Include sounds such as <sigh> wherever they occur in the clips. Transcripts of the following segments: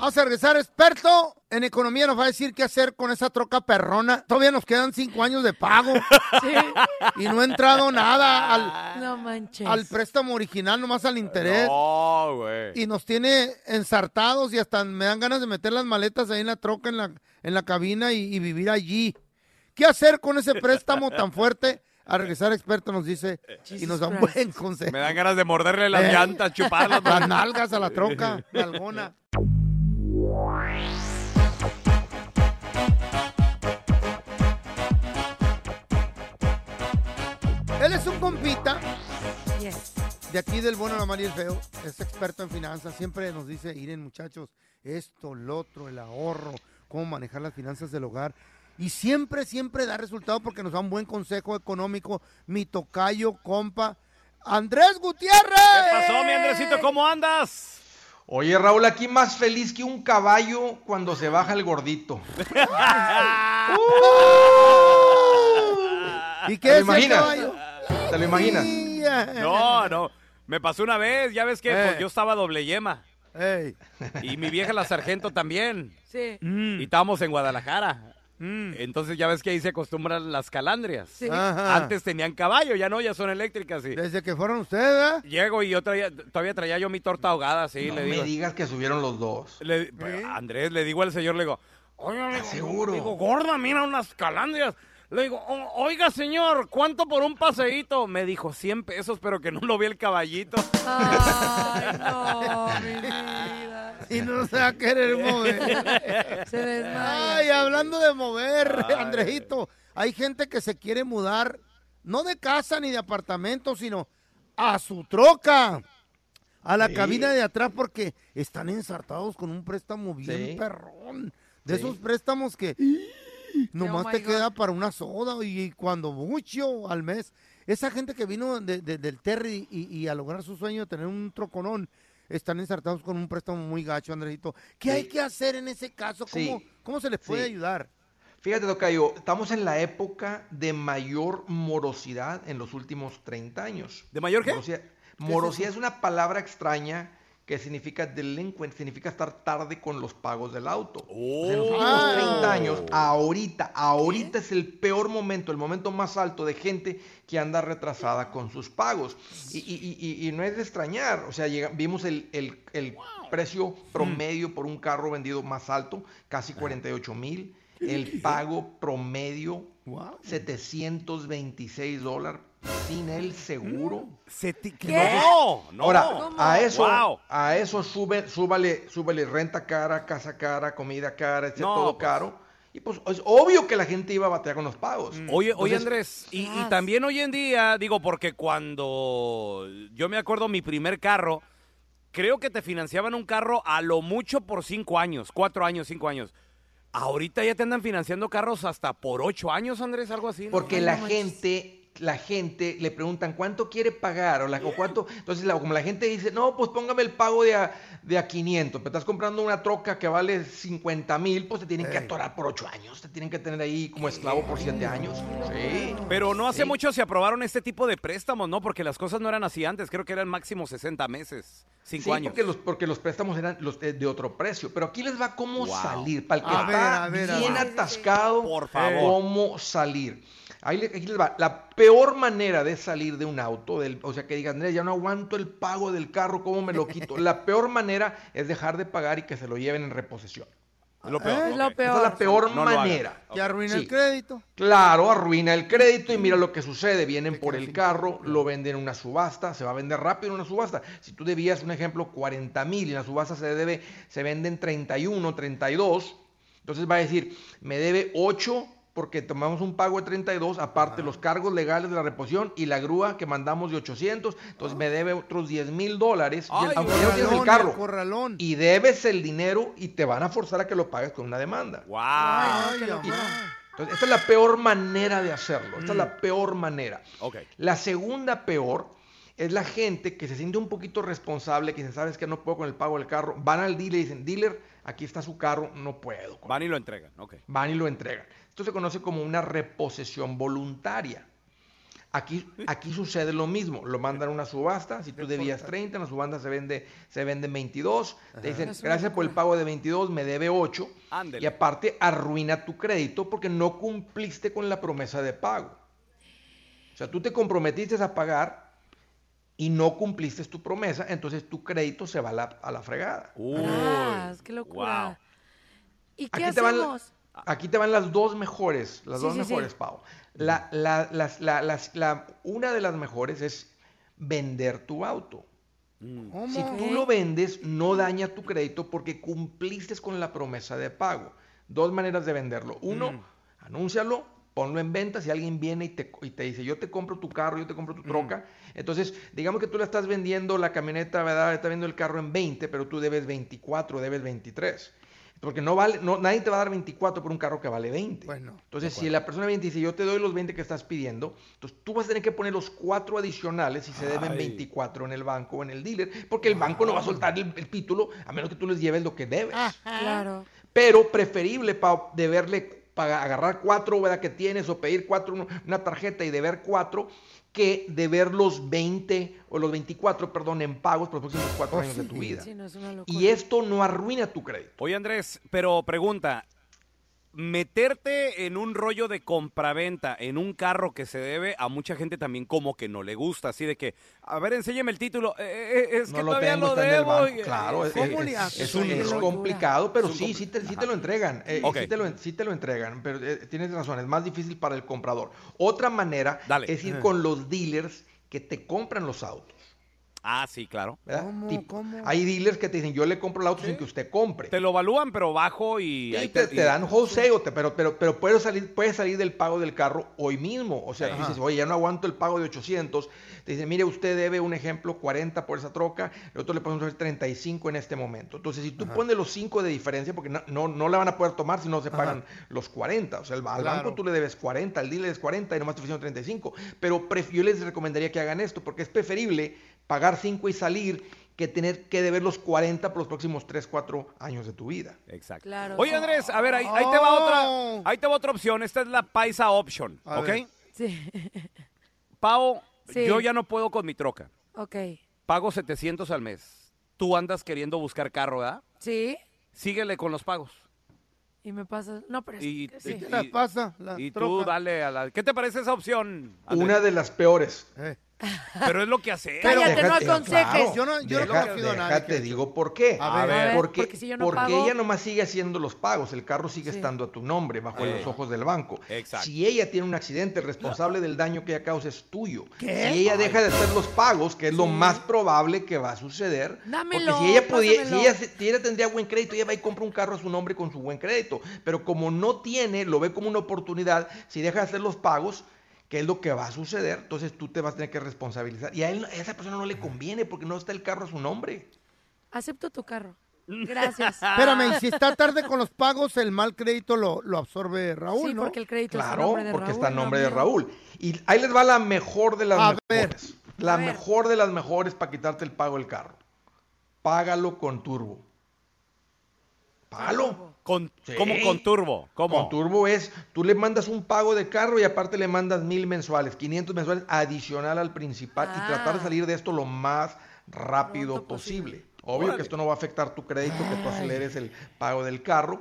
Vamos a regresar, experto en economía, nos va a decir qué hacer con esa troca perrona. Todavía nos quedan cinco años de pago. <laughs> Y no ha entrado nada al, No manches. al préstamo original, nomás al interés. No, güey. Y nos tiene ensartados y hasta me dan ganas de meter las maletas ahí en la troca, en la, en la cabina y, y vivir allí. ¿Qué hacer con ese préstamo tan fuerte? A regresar, experto nos dice y nos da un buen consejo. Me dan ganas de morderle las Eh. llantas, chuparlas. Las nalgas a la troca, <laughs> nalgona. Es un compita Yes. de aquí del bueno, la mala y el feo. Es experto en finanzas. Siempre nos dice, miren muchachos, esto, lo otro, el ahorro, cómo manejar las finanzas del hogar. Y siempre, siempre da resultado porque nos da un buen consejo económico. Mi tocayo, compa, Andrés Gutiérrez. ¿Qué pasó, mi Andresito? ¿Cómo andas? Oye, Raúl, aquí más feliz que un caballo cuando se baja el gordito. <laughs> <laughs> ¿Y ¿Te qué es el imaginas? caballo? ¿Te lo imaginas? No, no. Me pasó una vez, ya ves que Eh. pues, yo estaba doble yema. Ey. Y mi vieja la sargento también. Sí. Y estábamos en Guadalajara. Entonces ya ves que ahí se acostumbran las calandrias. Sí. Antes tenían caballo, ya no, ya son eléctricas. Y Desde que fueron ustedes, ¿eh? llego y yo traía, todavía traía yo mi torta ahogada, sí, no le me digas que subieron los dos. Le- Andrés, le digo al señor, le digo, oiga, le digo, seguro? digo, gorda, mira unas calandrias. Le digo, "O- oiga, señor, ¿cuánto por un paseíto? Me dijo, 100 pesos, pero que no lo vi el caballito. Ay, no, <laughs> mi vida. Y no se va a querer mover. Se desmaya. Ay, hablando de mover, Andrejito, hay gente que se quiere mudar, no de casa ni de apartamento, sino a su troca, a la Sí. cabina de atrás, porque están ensartados con un préstamo bien Sí. perrón. De Sí. esos préstamos que <laughs> nomás Oh te God. queda para una soda y cuando mucho al mes. Esa gente que vino de- de- del Terry y, y a lograr su sueño de tener un troconón, están ensartados con un préstamo muy gacho, Andrejito. ¿Qué Sí. hay que hacer en ese caso? ¿Cómo, Sí. cómo se les puede Sí. ayudar? Fíjate, Tocayo, estamos en la época de mayor morosidad en los últimos 30 años. ¿De mayor qué? Morosidad, morosidad es, una palabra extraña que significa delinquent, significa estar tarde con los pagos del auto. O sea, en los últimos Ah. 30 años, ahorita, ahorita es el peor momento, el momento más alto de gente que anda retrasada con sus pagos. Y, y- y- y no es de extrañar, o sea, llega- vimos el, el- el precio promedio por un carro vendido más alto, casi 48 mil. El pago promedio, 726 dólares sin el seguro. Se. No, no. Ahora, ¿Cómo? a eso, Wow. a eso sube, súbale, súbale renta cara, casa cara, comida cara, etc. No, todo pues. caro. Y pues es obvio que la gente iba a batear con los pagos. Oye, oye Entonces, Andrés, y, y también hoy en día, digo, porque cuando yo me acuerdo mi primer carro, creo que te financiaban un carro a lo mucho por cinco años, cuatro años, cinco años. Ahorita ya te andan financiando carros hasta por ocho años, Andrés, algo así. ¿no? Porque la no gente la gente le preguntan cuánto quiere pagar o, la, o cuánto. Entonces, la- como la gente dice, no, pues póngame el pago de a, de a 500, pero estás comprando una troca que vale 50 mil, pues te tienen que atorar por 8 años, te tienen que tener ahí como esclavo por 7 años. Sí. Pero no hace Sí. mucho se aprobaron este tipo de préstamos, ¿no? Porque las cosas no eran así antes. Creo que eran máximo 60 meses, 5 Sí, años. Porque los, porque los préstamos eran los de, de otro precio. Pero aquí les va cómo Wow. salir. Para el que A está ver, a bien ver. atascado, Por favor. cómo salir. Ahí aquí les va. La peor manera de salir de un auto, del, o sea, que digas, Andrés, ya no aguanto el pago del carro, ¿cómo me lo quito? <laughs> La peor manera es dejar de pagar y que se lo lleven en reposición. Es lo peor. Es lo ok. peor. Esa es la peor No manera. Y arruina Sí. el crédito. Claro, arruina el crédito y mira lo que sucede. Vienen por el carro, lo venden en una subasta, se va a vender rápido en una subasta. Si tú debías, un ejemplo, 40 mil y en la subasta se debe, se venden 31, 32, entonces va a decir, me debe 8 porque tomamos un pago de 32, aparte los cargos legales de la reposición y la grúa que mandamos de 800, entonces me debe otros 10 mil dólares. y el- Ay, aunque no tienes el carro. el. Y debes el dinero y te van a forzar a que lo pagues con una demanda. Wow. Ay. Entonces, esta es la peor manera de hacerlo. Esta es Mm. la peor manera. La segunda peor es la gente que se siente un poquito responsable, que dice, sabes que no puedo con el pago del carro. Van al dealer y dicen, dealer, aquí está su carro, no puedo. con Van y lo entregan. Ok. van y lo entregan. Esto se conoce como una reposesión voluntaria. Aquí, aquí sucede lo mismo, lo mandan a una subasta, si tú debías 30, en la subasta se vende se venden 22, te dicen, gracias por el pago de 22, me debe 8, Ándele. y aparte arruina tu crédito porque no cumpliste con la promesa de pago. O sea, tú te comprometiste a pagar y no cumpliste tu promesa, entonces tu crédito se va a la, a la fregada. Uy, qué locura. wow. ¿Y qué Aquí te van la- hacemos? Aquí te van las dos mejores, las Sí, dos sí, sí. mejores, Pau. La, la- las- la- las- la- una de las mejores es vender tu auto. ¿Cómo? Si tú lo vendes, no daña tu crédito porque cumpliste con la promesa de pago. Dos maneras de venderlo. Uno, Mm. anúncialo, ponlo en venta. Si alguien viene y te, y te dice, yo te compro tu carro, yo te compro Mm. tu troca. Entonces, digamos que tú le estás vendiendo la camioneta, ¿verdad? Está vendiendo el carro en 20, pero tú debes 24, debes 23. Porque no vale, no, nadie te va a dar 24 por un carro que vale 20. Bueno, Entonces, si la persona viene y dice, yo te doy los 20 que estás pidiendo, entonces tú vas a tener que poner los cuatro adicionales si se deben Ay. 24 en el banco o en el dealer, porque el banco no va a soltar el, el título a menos que tú les lleves lo que debes. Claro. Pero preferible, Pau, deberle pagar, agarrar cuatro ¿verdad? que tienes o pedir cuatro, una tarjeta y deber cuatro, que deber los 20 o los 24, perdón, en pagos por los próximos cuatro Oh, años de tu vida. Sí, no es una locura. Y esto no arruina tu crédito. Oye, Andrés, pero pregunta. Meterte en un rollo de compraventa en un carro que se debe a mucha gente también como que no le gusta, así de que, a ver, enséñame el título, eh, eh, es no que lo todavía tengo, lo debo. y- Claro, es, ¿Cómo es- un- es complicado, pero un sí, sí te, sí te lo entregan. eh, sí, te lo, sí te lo entregan, pero eh, tienes razón, es más difícil para el comprador. Otra manera Dale. es ir con los dealers que te compran los autos. Ah, sí, claro. ¿verdad? ¿Cómo? Hay dealers que te dicen, yo le compro el auto sin que usted compre. Te lo evalúan, pero bajo y... Sí, ahí te, te y- dan te- pero, pero, pero puedes, salir, puedes salir del pago del carro hoy mismo. O sea, Ajá. dices, oye, ya no aguanto el pago de 800. Te dicen, mire, usted debe un ejemplo 40 por esa troca, nosotros le podemos hacer 35 en este momento. Entonces, si tú pones los 5 de diferencia, porque no, no, no la van a poder tomar si no se pagan los 40. O sea, al, al Claro. banco tú le debes 40, al dealer es 40 y nomás te ofrecieron 35. Pero pref- yo les recomendaría que hagan esto, porque es preferible pagar 5 y salir que tener que deber los 40 por los próximos 3, 4 años de tu vida. Exacto. Claro. Oye, Andrés, a ver, ahí, ahí te va Oh. otra, ahí te va otra opción. Esta es la paisa option, A ¿ok? ver. Sí. <laughs> Pau, Sí. yo ya no puedo con mi troca. Ok. Pago 700 al mes. Tú andas queriendo buscar carro, ¿verdad? Sí. Síguele con los pagos. Y me pasa. No, pero es Y, que sí. y- ¿Qué la y- pasa? La y tú dale a la... ¿Qué te parece esa opción? Andrés? Una de las peores. Eh, <laughs> Pero es lo que hace. Cállate, no aconsejes. Yo no- yo no deja- nadie déjate, que- digo por qué. A ver. A ver, porque, porque si yo no porque pago- ella nomás sigue haciendo los pagos, el carro sigue Sí. estando a tu nombre, bajo Eh. los ojos del banco. Exacto. Si ella tiene un accidente, el responsable del daño que ella causa es tuyo. ¿Qué? Si ella deja de hacer los pagos, que es lo más probable que va a suceder, Dámelo, porque si ella, podía, si ella, si ella tendría buen crédito, ella va y compra un carro a su nombre con su buen crédito. Pero como no tiene, lo ve como una oportunidad, si deja de hacer los pagos, ¿Qué es lo que va a suceder? Entonces tú te vas a tener que responsabilizar. Y a, él, a esa persona no le conviene porque no está el carro a su nombre. Acepto tu carro. <laughs> Gracias. Espérame, y si está tarde con los pagos, el mal crédito lo, lo absorbe Raúl, Sí, ¿no? porque el crédito está a Claro, nombre de porque Raúl, está en no nombre de. Raúl. Y ahí les va la mejor de las A ver. mejores. La A ver. mejor de las mejores para quitarte el pago del carro. Págalo con turbo. Págalo. Con, Sí. ¿Cómo con turbo? ¿Cómo? Con turbo es, tú le mandas un pago de carro y aparte le mandas mil mensuales, 500 mensuales adicional al principal y Ah. tratar de salir de esto lo más rápido Pronto posible. Obvio Órale. que esto no va a afectar tu crédito, que tú aceleres el pago del carro.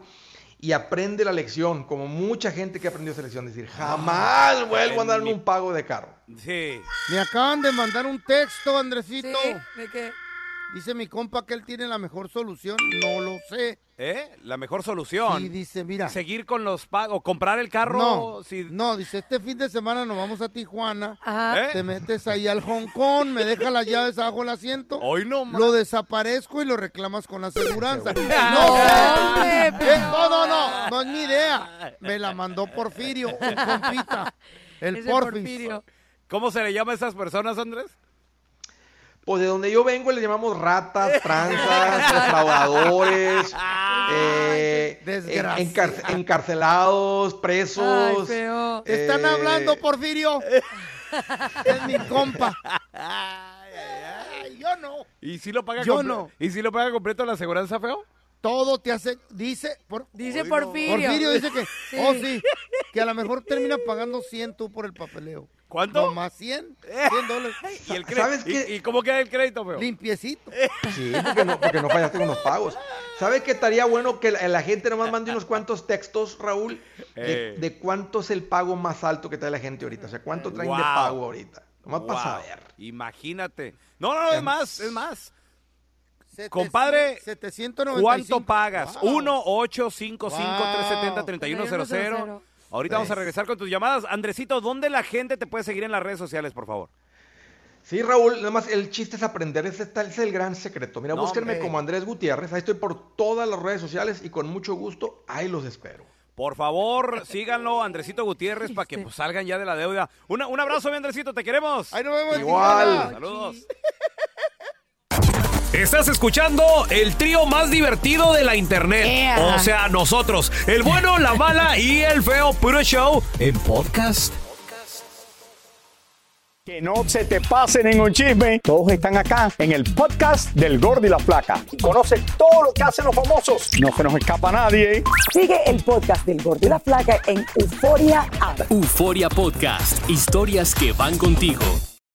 Y aprende la lección, como mucha gente que ha aprendido esa lección, decir, jamás vuelvo a darme mi- un pago de carro. Sí. Me acaban de mandar un texto, Sí, Andresito. ¿de qué? Dice mi compa que él tiene la mejor solución. No lo sé. ¿Eh? La mejor solución. Y dice, mira. Seguir con los pagos. Comprar el carro. No, si- no, dice, este fin de semana nos vamos a Tijuana. Ajá. ¿Eh? Te metes ahí al Hong Kong, me deja las llaves abajo del asiento. Hoy no más. Lo desaparezco y lo reclamas con la aseguranza. no, <laughs> hombre, sé. Eh, no, no, no, no es mi idea. Me la mandó Porfirio, un compita. El. <laughs> Porfirio. ¿Cómo se le llama a esas personas, Andrés? Pues de donde yo vengo le llamamos ratas, <laughs> tranzas, defraudadores, <laughs> eh, encar- encarcelados, Ay, presos. Te están eh, hablando, Porfirio. <laughs> es mi compa. Ay, yo no. ¿Y si lo paga Yo no. ¿Y si lo paga completo la aseguranza, feo? Todo te hace, dice, por, Dice. Porfirio. Porfirio dice que, Sí. oh sí, que a lo mejor termina pagando 100 tú por el papeleo. ¿Cuánto? No más 100, 100 dólares. <laughs> ¿Y, el cre- ¿Sabes ¿Y- qué? ¿Y, cómo queda el crédito, feo? Limpiecito. Sí, porque no, porque no fallaste con los pagos. ¿Sabes qué estaría bueno que la, la gente nomás mande unos cuantos textos, Raúl, de, Eh. de cuánto es el pago más alto que trae la gente ahorita? O sea, cuánto traen de pago ahorita. Nomás para Wow. saber. Imagínate. No, no, no, es más, es más. Sete- Compadre, 795. ¿Cuánto pagas? Wow. 1 855 370 3100 3100. Ahorita vamos a regresar con tus llamadas. Andresito, ¿dónde la gente te puede seguir en las redes sociales, por favor? Sí, Raúl, nada más el chiste es aprender, ese, es el gran secreto. Mira, No, búsquenme hombre. como Andrés Gutiérrez, ahí estoy por todas las redes sociales y con mucho gusto, ahí los espero. Por favor, síganlo, Andresito Gutiérrez, para que Chiste. pues, salgan ya de la deuda. Una- un abrazo, mi Andresito, te queremos. Ahí nos vemos. Igual. Saludos. Estás escuchando el trío más divertido de la internet. Ea. O sea, nosotros, el bueno, la mala y el feo puro show en podcast. Que no se te pase ningún chisme. Todos están acá en el podcast del Gordi y la Flaca. Y conoce todo lo que hacen los famosos. No se nos escapa nadie. Sigue el podcast del Gordo y la Flaca en Euforia App. Euforia Podcast, historias que van contigo.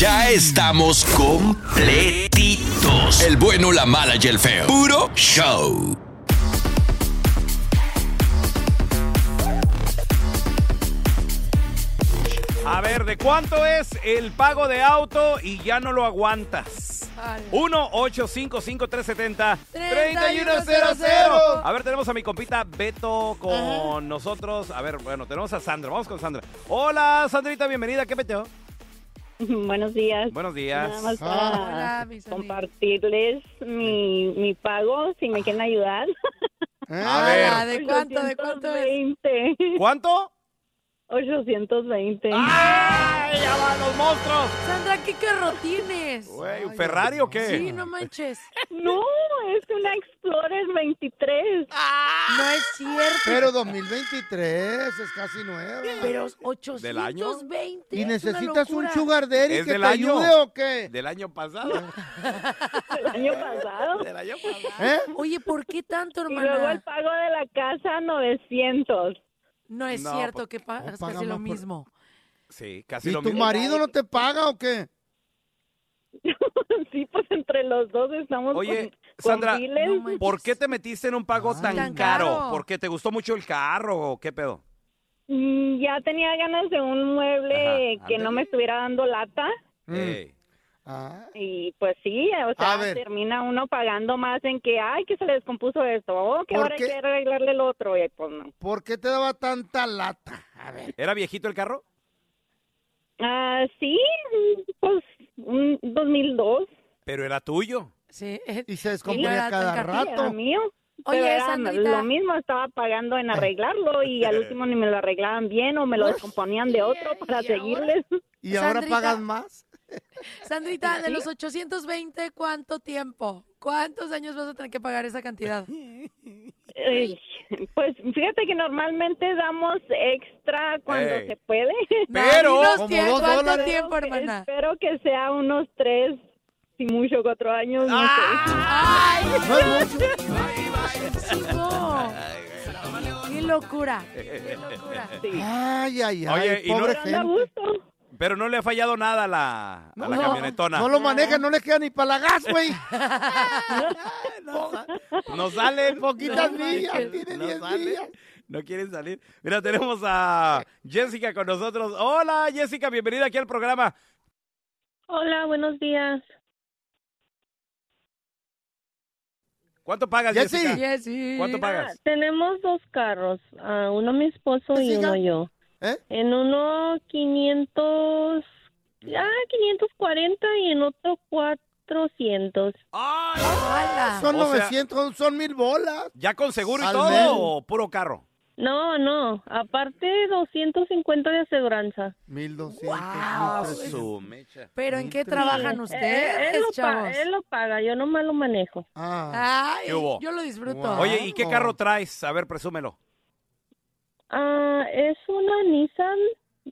Ya estamos completitos. El bueno, la mala y el feo. Puro show. A ver, ¿de cuánto es el pago de auto y ya no lo aguantas? 1-855-370-3100. A ver, tenemos a mi compita Beto con nosotros. A ver, bueno, tenemos a Sandra. Vamos con Sandra. Hola, Sandrita, bienvenida. ¿Qué peteo? <laughs> Buenos días. Buenos días. Nada más Hola, para mi Sandy. compartirles mi, mi pago, si me quieren ayudar. A Hola, ver, ¿de cuánto, de cuánto es? 820. ¿cuánto? 820. ¡Ay! llaman los monstruos? Sandra, ¿qué carro tienes? Güey, ¿un Ferrari o qué? Sí, no manches. No, es una Explorer 23. No es cierto. Pero 2023 es casi nueva. Pero ¿Del año? 820. ¿Y necesitas un sugar daddy ¿Es que del te año? ayude o qué? ¿Del año pasado? El año pasado. ¿Del año pasado? ¿Eh? Oye, ¿por qué tanto, Y luego el pago de la casa, 900. No es No, cierto pues, que pagas paga casi lo más por- mismo. Sí, casi ¿Y lo tu mismo. marido no te paga o qué? <laughs> sí, pues entre los dos estamos Oye, con, con Sandra, biles. No manches. ¿por qué te metiste en un pago tan, Tan caro? caro. ¿Porque te gustó mucho el carro o qué pedo? Mm, ya tenía ganas de un mueble Ajá, que no me estuviera dando lata. Mm. Ey. Ah, Y pues sí, o sea, termina uno pagando más en que, ay, que se le descompuso esto, o que ¿Por ahora qué? hay que arreglarle el otro. Y pues no. ¿Por qué te daba tanta lata? A ver. ¿Era viejito el carro? Ah, sí, pues un 2002. Pero era tuyo. Sí. Y se descomponía tan cada. Sí, era rato. mío. Oye, Pero era lo mismo, estaba pagando en arreglarlo y al <laughs> último ni me lo arreglaban bien o me lo descomponían de otro para seguirles. ¿Y ahora Sandrita. pagas más? Sandrita, de los 820, ¿cuánto tiempo? ¿Cuántos años vas a tener que pagar esa cantidad? Ay, Pues fíjate que normalmente damos extra cuando Ey. se puede. Pero- Como tiempo, dos ¿Cuánto dólares. tiempo, hermana? Espero que sea unos tres, si mucho, cuatro años, no. ¡Ay! No mucho. muchísimo! ¡Qué locura! ¡Qué locura! sé. Sí. Ay, ay, ay, Oye, y no- pobre anda a gente. Pero no le ha fallado nada a la, a la No, camionetona. No lo maneja, no le queda ni para la gas, güey. <laughs> No salen. Poquitas No millas, tiene No 10 salen. millas. No quieren salir. Mira, tenemos a Jessica con nosotros. Hola, Jessica, bienvenida aquí al programa. Hola, buenos días. ¿Cuánto pagas. Jessica? Jessy. ¿Cuánto Ah, pagas? tenemos dos carros, ah, uno mi esposo y Jessica. uno yo. ¿Eh? En uno 500, ah, 540 y en otro 400. ¡Ay! ¡Hala! Son O sea- 900, son mil bolas. ¿Ya con seguro y Al todo o puro carro? No, no, aparte 250 de aseguranza. 1200. Wow. 1300. Su mecha. ¿Pero en qué Sí, trabajan Eh, ustedes, él, lo chavos? paga, él lo paga, yo nomás lo manejo. Ah, Ay, ¿Qué hubo? yo lo disfruto. Wow. Oye, ¿y qué carro traes? A ver, presúmelo. Ah, es una Nissan,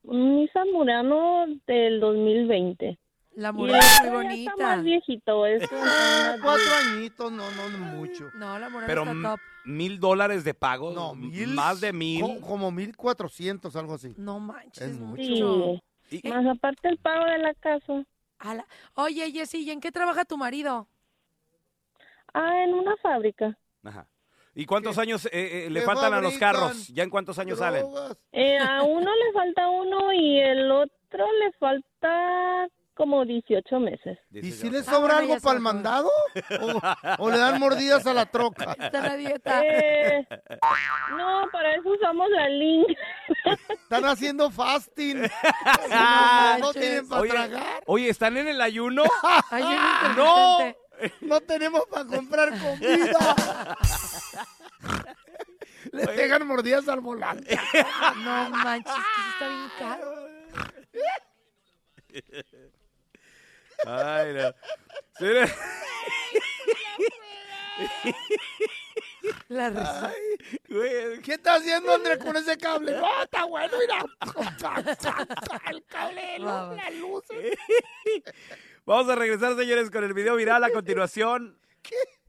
Nissan Murano del 2020. La Y muralla es muy ya está bonita. más viejito, es <laughs> una cuatro añitos, no, no, no mucho. No, la muralla Pero está m- top. mil dólares de pago. No, mil. Más de mil. co- Como mil cuatrocientos, algo así. No manches, Es mucho. mucho. Sí, Y- más aparte el pago de la casa. Ala. Oye, Jessy, ¿y en qué trabaja tu marido? Ah, en una fábrica. Ajá. ¿Y cuántos años eh, eh, le ¿Qué faltan a los carros? ¿Ya en cuántos años salen? Eh, a uno le falta uno y el otro le falta como 18 meses. ¿Y si le Ah, sobra algo para el mandado? ¿O, o le dan mordidas a la troca? <laughs> Está la dieta. Eh, no, para eso usamos la link. Están haciendo fasting. <laughs> Ah, no, tienen para Oye, tragar. oye, ¿están en el ayuno? Ay, yo <laughs> ¡No! No tenemos para comprar comida. Le pegan mordidas al volante. No manches, que está bien caro. Ay, no. Sí, La risa. güey, ¿Qué está haciendo Andrés con ese cable? No, está bueno, mira. <laughs> El cable, la luz. Vamos a regresar, señores, con el video viral a <laughs> continuación.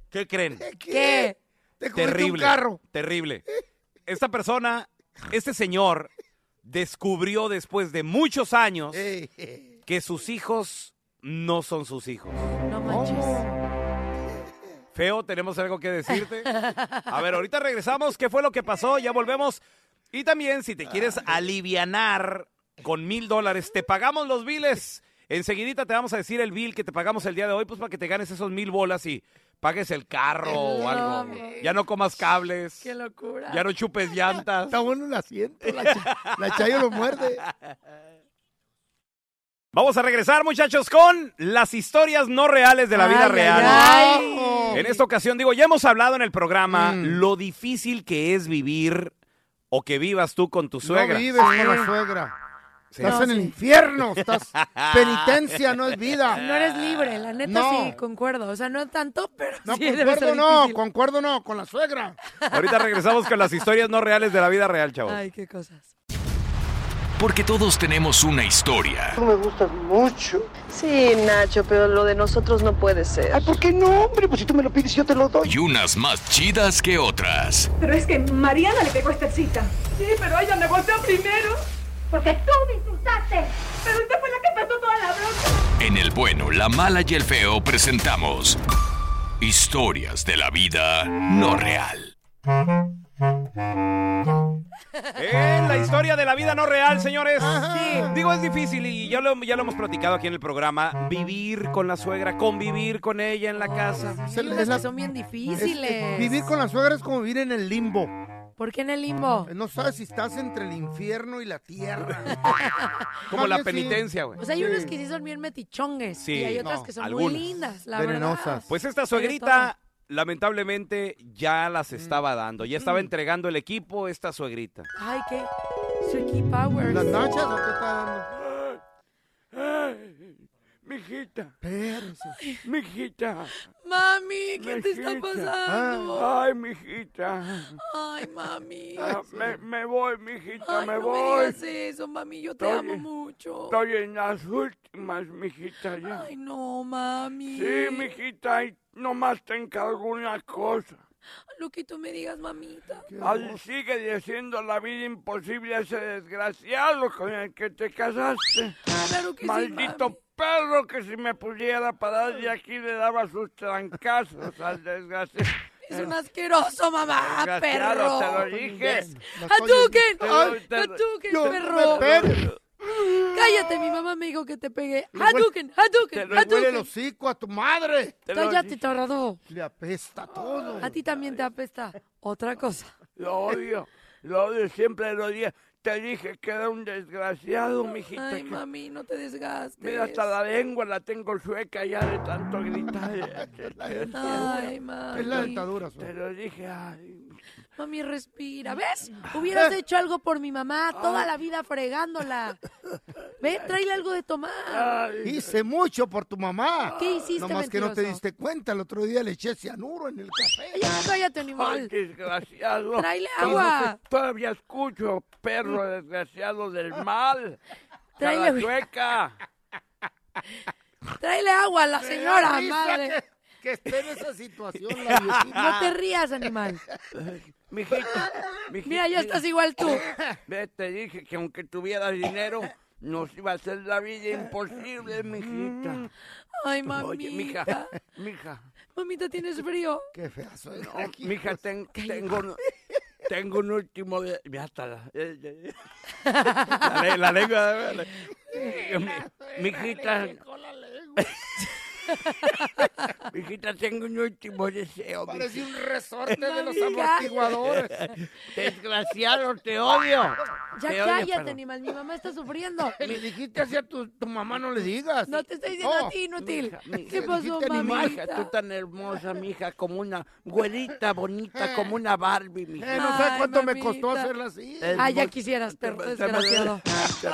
¿Qué, creen? ¿Qué? Te comiste Terrible. un carro. Terrible. Esta persona, este señor, descubrió después de muchos años que sus hijos no son sus hijos. No manches. Feo, tenemos algo que decirte. <laughs> A ver, ahorita regresamos. ¿Qué fue lo que pasó? Ya volvemos. Y también, si te quieres alivianar con mil dólares, te pagamos los biles. Enseguidita te vamos a decir el bill que te pagamos el día de hoy, pues para que te ganes esos mil bolas y pagues el carro o algo. hombre. Ya no comas cables. Qué locura. Ya no chupes llantas. Está bueno el asiento. La, cha- la Chayo lo muerde. <laughs> Vamos a regresar, muchachos, con las historias no reales de la vida real. ay, ay. En esta ocasión, digo, ya hemos hablado en el programa Mm. lo difícil que es vivir o que vivas tú con tu No suegra. vives con la suegra. Estás No, en el infierno, estás <laughs> penitencia, no es vida. No eres libre, la neta No. sí, concuerdo. O sea, no tanto, pero No, sí debe concuerdo ser no, concuerdo no, con la suegra. Ahorita regresamos con las historias no reales de la vida real, chavos. Ay, qué cosas. Porque todos tenemos una historia. Tú me gustas mucho. Sí, Nacho, pero lo de nosotros no puede ser. Ay, ¿por qué no, hombre? Pues si tú me lo pides, yo te lo doy. Y unas más chidas que otras. Pero es que Mariana le pegó esta cita. Sí, pero ella me golpeó primero. Porque tú me insultaste. Pero usted fue la que pasó toda la bronca. En el bueno, la mala y el feo presentamos historias de la vida no real. En la historia de la vida no real, señores. Digo, es difícil y ya lo, ya lo hemos platicado aquí en el programa. Vivir con la suegra, convivir con ella en la casa. Unas que son bien Es- difíciles. es- vivir con la suegra es como vivir en el limbo. ¿Por qué en el limbo? No sabes si estás entre el infierno y la tierra. <laughs> Como la penitencia, güey. O sea, hay unas que sí son bien metichongues. Sí. y hay otras No, que son algunas. muy lindas, la verdad. Pues esta suegrita, lamentablemente, ya las estaba dando. Ya Mm. estaba entregando el equipo esta suegrita. Ay, qué. Suki Powers. ¿Las nachas o qué está dando? Mijita. Espérese. Mijita. Mami, ¿qué te está pasando? Ay, mijita. Ay, mami. Ah, me, me voy, mijita, Ay, me no voy. me digas eso, mami. Yo te Estoy- amo mucho. Estoy en las últimas, mijita, ya. Ay, no, mami. Sí, mijita, y nomás te encargo una cosa. Lo que tú me digas, mamita. Al sigue haciendo la vida imposible a ese desgraciado con el que te casaste. Claro que sí, Maldito perro que si me pudiera parar de aquí le daba sus trancazos al desgraciado. Es un asqueroso, mamá, perro. te lo dije. ¡Hadouken! Te lo- ¡Ay, te Hadouken, Yo no perro! pegues. Cállate, mi mamá me dijo que te pegué. ¡Hadouken! Te ¡Hadouken! le huele el ¡Hadouken! hocico a tu madre. Cállate, tarado. Le apesta todo. A ti también te apesta. Otra cosa. Lo odio, lo odio, siempre lo odio. Te dije que era un desgraciado, mijita. Ay, que- mami, no te desgastes. Mira, hasta la lengua la tengo sueca ya de tanto gritar. Ay, <laughs> mami. <laughs> Es la dentadura, Te lo dije, ay. Mami, respira. ¿Ves? Hubieras hecho algo por mi mamá toda la vida fregándola. <laughs> Ve, tráele algo de tomar. Hice mucho por tu mamá. ¿Qué hiciste, Nomás que no te mentiroso? diste cuenta. El otro día le eché cianuro en el café. Ya, cállate, Ay, animal. desgraciado. Tráele agua. Todavía escucho, perro desgraciado del mal. Tráele- Cara chueca. <laughs> Tráele agua a la señora, madre. Que, que esté en esa situación la <laughs> viejita. No te rías, animal. <laughs> Mijita, mijita, Mira, ya estás igual tú. Ve, te dije que aunque tuviera dinero, nos iba a hacer la vida imposible, mijita. Ay, Oye, mija, mamita. mija. Mamita, ¿tienes frío? Qué fea soy. No, mija, ten- tengo, un- tengo un último de... Ya está la... <laughs> La, le- la lengua... Mijita... <laughs> Mijita, tengo un último deseo. Parece un resorte de los amortiguadores. <laughs> Desgraciado, te odio. Ya Te odio, cállate, pero- animal. Mi mamá está sufriendo. Le dijiste así a tu, tu mamá, no le digas. No te estoy diciendo No. a ti, inútil. Mija, mija, ¿Qué pasó, Mija, tú tan hermosa, mija, como una güerita bonita, como una Barbie, mija. Eh, no sé Ay, cuánto me costó hacerla así. Ay, ya quisieras, perro desgraciado.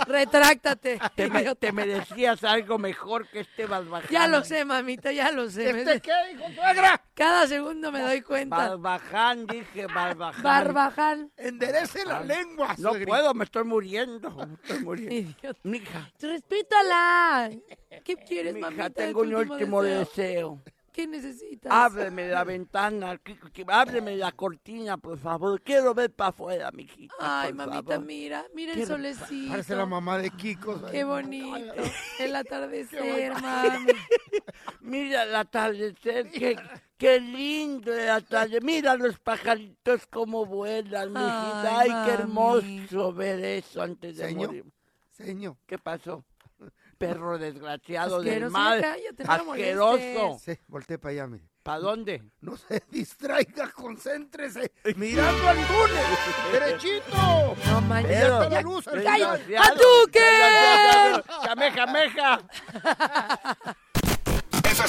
Retráctate. Te, me- te merecías algo mejor que este Barbaján. Ya lo sé, mamita, ya lo sé. ¿Este qué, hijo suegra? Cada segundo me doy cuenta. Barbaján, dije, Barbaján. Barbaján. Enderece la lengua, No puedo, me estoy muriendo. me Estoy muriendo. Idiota. Mija, Respétala. ¿Qué quieres, mija, mamita? de tengo tu un último deseo? ¿Qué necesitas? Ábreme la ventana, que- que- ábreme la cortina, por favor. Quiero ver para afuera, mijita. Ay, por mamita, favor. mira, mira el Quiero- solecito. Parece la mamá de Kiko. ¿sabes? Qué bonito. El atardecer, mami. <laughs> Mira el atardecer, qué, qué lindo el atardecer. Mira los pajaritos como vuelan, mijita. Ay, Ay, qué mami. hermoso ver eso antes de Señor. morir. Señor. ¿Qué pasó? Perro desgraciado del mal. Asqueroso. Sí, volteé para allá, mire. ¿Para dónde? No se distraiga, concéntrese. Mirando al túnel. Derechito. No manches, Ya está la luz. ¡Cállate! ¡Hadouken! ¡Cameja, meja! <laughs>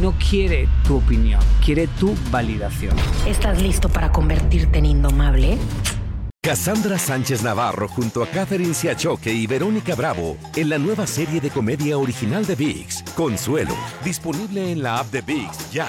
no quiere tu opinión, quiere tu validación. ¿Estás listo para convertirte en indomable? Cassandra Sánchez Navarro junto a Catherine Siachoque y Verónica Bravo en la nueva serie de comedia original de VIX, Consuelo, disponible en la app de VIX ya.